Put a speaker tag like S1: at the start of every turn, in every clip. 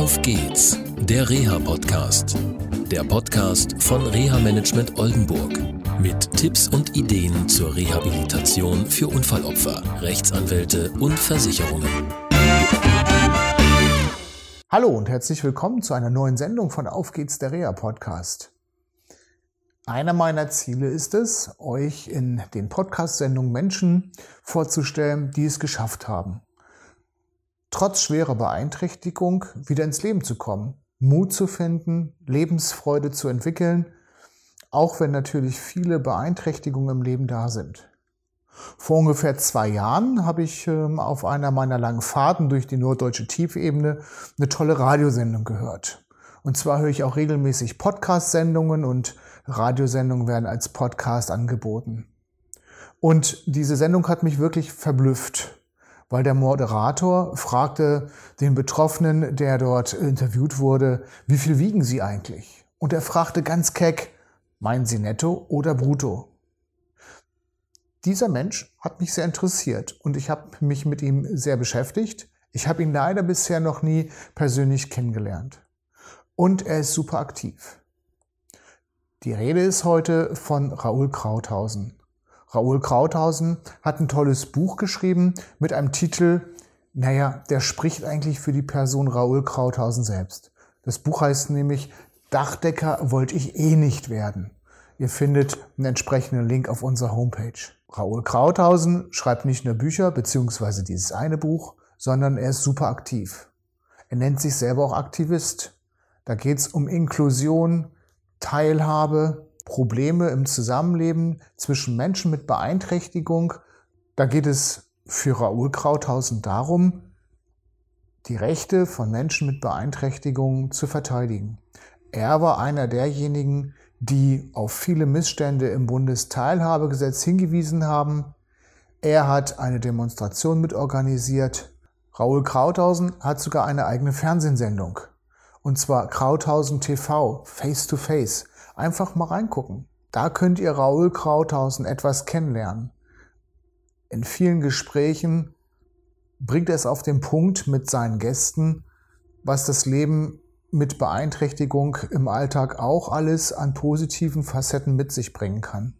S1: Auf geht's, der Reha-Podcast. Der Podcast von Reha-Management Oldenburg. Mit Tipps und Ideen zur Rehabilitation für Unfallopfer, Rechtsanwälte und Versicherungen.
S2: Hallo und herzlich willkommen zu einer neuen Sendung von Auf geht's, der Reha-Podcast. Einer meiner Ziele ist es, euch in den Podcast-Sendungen Menschen vorzustellen, die es geschafft haben trotz schwerer Beeinträchtigung wieder ins Leben zu kommen, Mut zu finden, Lebensfreude zu entwickeln, auch wenn natürlich viele Beeinträchtigungen im Leben da sind. Vor ungefähr zwei Jahren habe ich ähm, auf einer meiner langen Fahrten durch die norddeutsche Tiefebene eine tolle Radiosendung gehört. Und zwar höre ich auch regelmäßig Podcast-Sendungen und Radiosendungen werden als Podcast angeboten. Und diese Sendung hat mich wirklich verblüfft weil der Moderator fragte den Betroffenen, der dort interviewt wurde, wie viel wiegen Sie eigentlich? Und er fragte ganz keck, meinen Sie netto oder brutto? Dieser Mensch hat mich sehr interessiert und ich habe mich mit ihm sehr beschäftigt. Ich habe ihn leider bisher noch nie persönlich kennengelernt. Und er ist super aktiv. Die Rede ist heute von Raoul Krauthausen. Raoul Krauthausen hat ein tolles Buch geschrieben mit einem Titel, naja, der spricht eigentlich für die Person Raoul Krauthausen selbst. Das Buch heißt nämlich Dachdecker wollte ich eh nicht werden. Ihr findet einen entsprechenden Link auf unserer Homepage. Raoul Krauthausen schreibt nicht nur Bücher beziehungsweise dieses eine Buch, sondern er ist super aktiv. Er nennt sich selber auch Aktivist. Da geht es um Inklusion, Teilhabe, Probleme im Zusammenleben zwischen Menschen mit Beeinträchtigung. Da geht es für Raoul Krauthausen darum, die Rechte von Menschen mit Beeinträchtigungen zu verteidigen. Er war einer derjenigen, die auf viele Missstände im Bundesteilhabegesetz hingewiesen haben. Er hat eine Demonstration mitorganisiert. Raoul Krauthausen hat sogar eine eigene Fernsehsendung. Und zwar Krauthausen TV, Face to Face. Einfach mal reingucken. Da könnt ihr Raoul Krauthausen etwas kennenlernen. In vielen Gesprächen bringt er es auf den Punkt mit seinen Gästen, was das Leben mit Beeinträchtigung im Alltag auch alles an positiven Facetten mit sich bringen kann.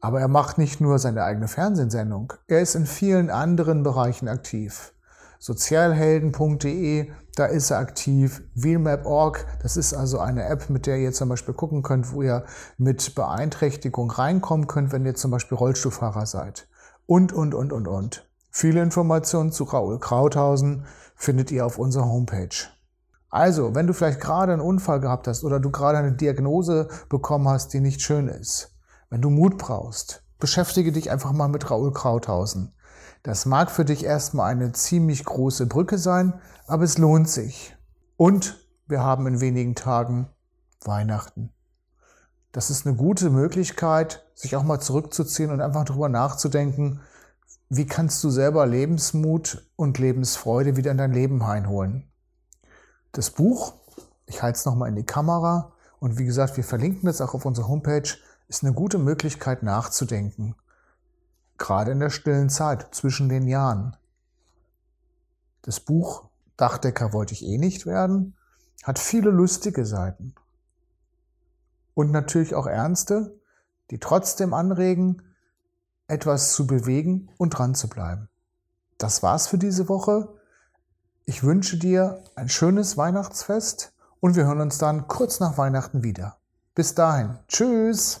S2: Aber er macht nicht nur seine eigene Fernsehsendung, er ist in vielen anderen Bereichen aktiv sozialhelden.de, da ist er aktiv. Wheelmap.org, das ist also eine App, mit der ihr zum Beispiel gucken könnt, wo ihr mit Beeinträchtigung reinkommen könnt, wenn ihr zum Beispiel Rollstuhlfahrer seid. Und, und, und, und, und. Viele Informationen zu Raoul Krauthausen findet ihr auf unserer Homepage. Also, wenn du vielleicht gerade einen Unfall gehabt hast oder du gerade eine Diagnose bekommen hast, die nicht schön ist, wenn du Mut brauchst, beschäftige dich einfach mal mit Raoul Krauthausen. Das mag für dich erstmal eine ziemlich große Brücke sein, aber es lohnt sich. Und wir haben in wenigen Tagen Weihnachten. Das ist eine gute Möglichkeit, sich auch mal zurückzuziehen und einfach darüber nachzudenken, wie kannst du selber Lebensmut und Lebensfreude wieder in dein Leben einholen. Das Buch, ich halte es nochmal in die Kamera und wie gesagt, wir verlinken das auch auf unserer Homepage, ist eine gute Möglichkeit nachzudenken gerade in der stillen Zeit zwischen den Jahren. Das Buch Dachdecker wollte ich eh nicht werden hat viele lustige Seiten und natürlich auch ernste, die trotzdem anregen, etwas zu bewegen und dran zu bleiben. Das war's für diese Woche. Ich wünsche dir ein schönes Weihnachtsfest und wir hören uns dann kurz nach Weihnachten wieder. Bis dahin. Tschüss.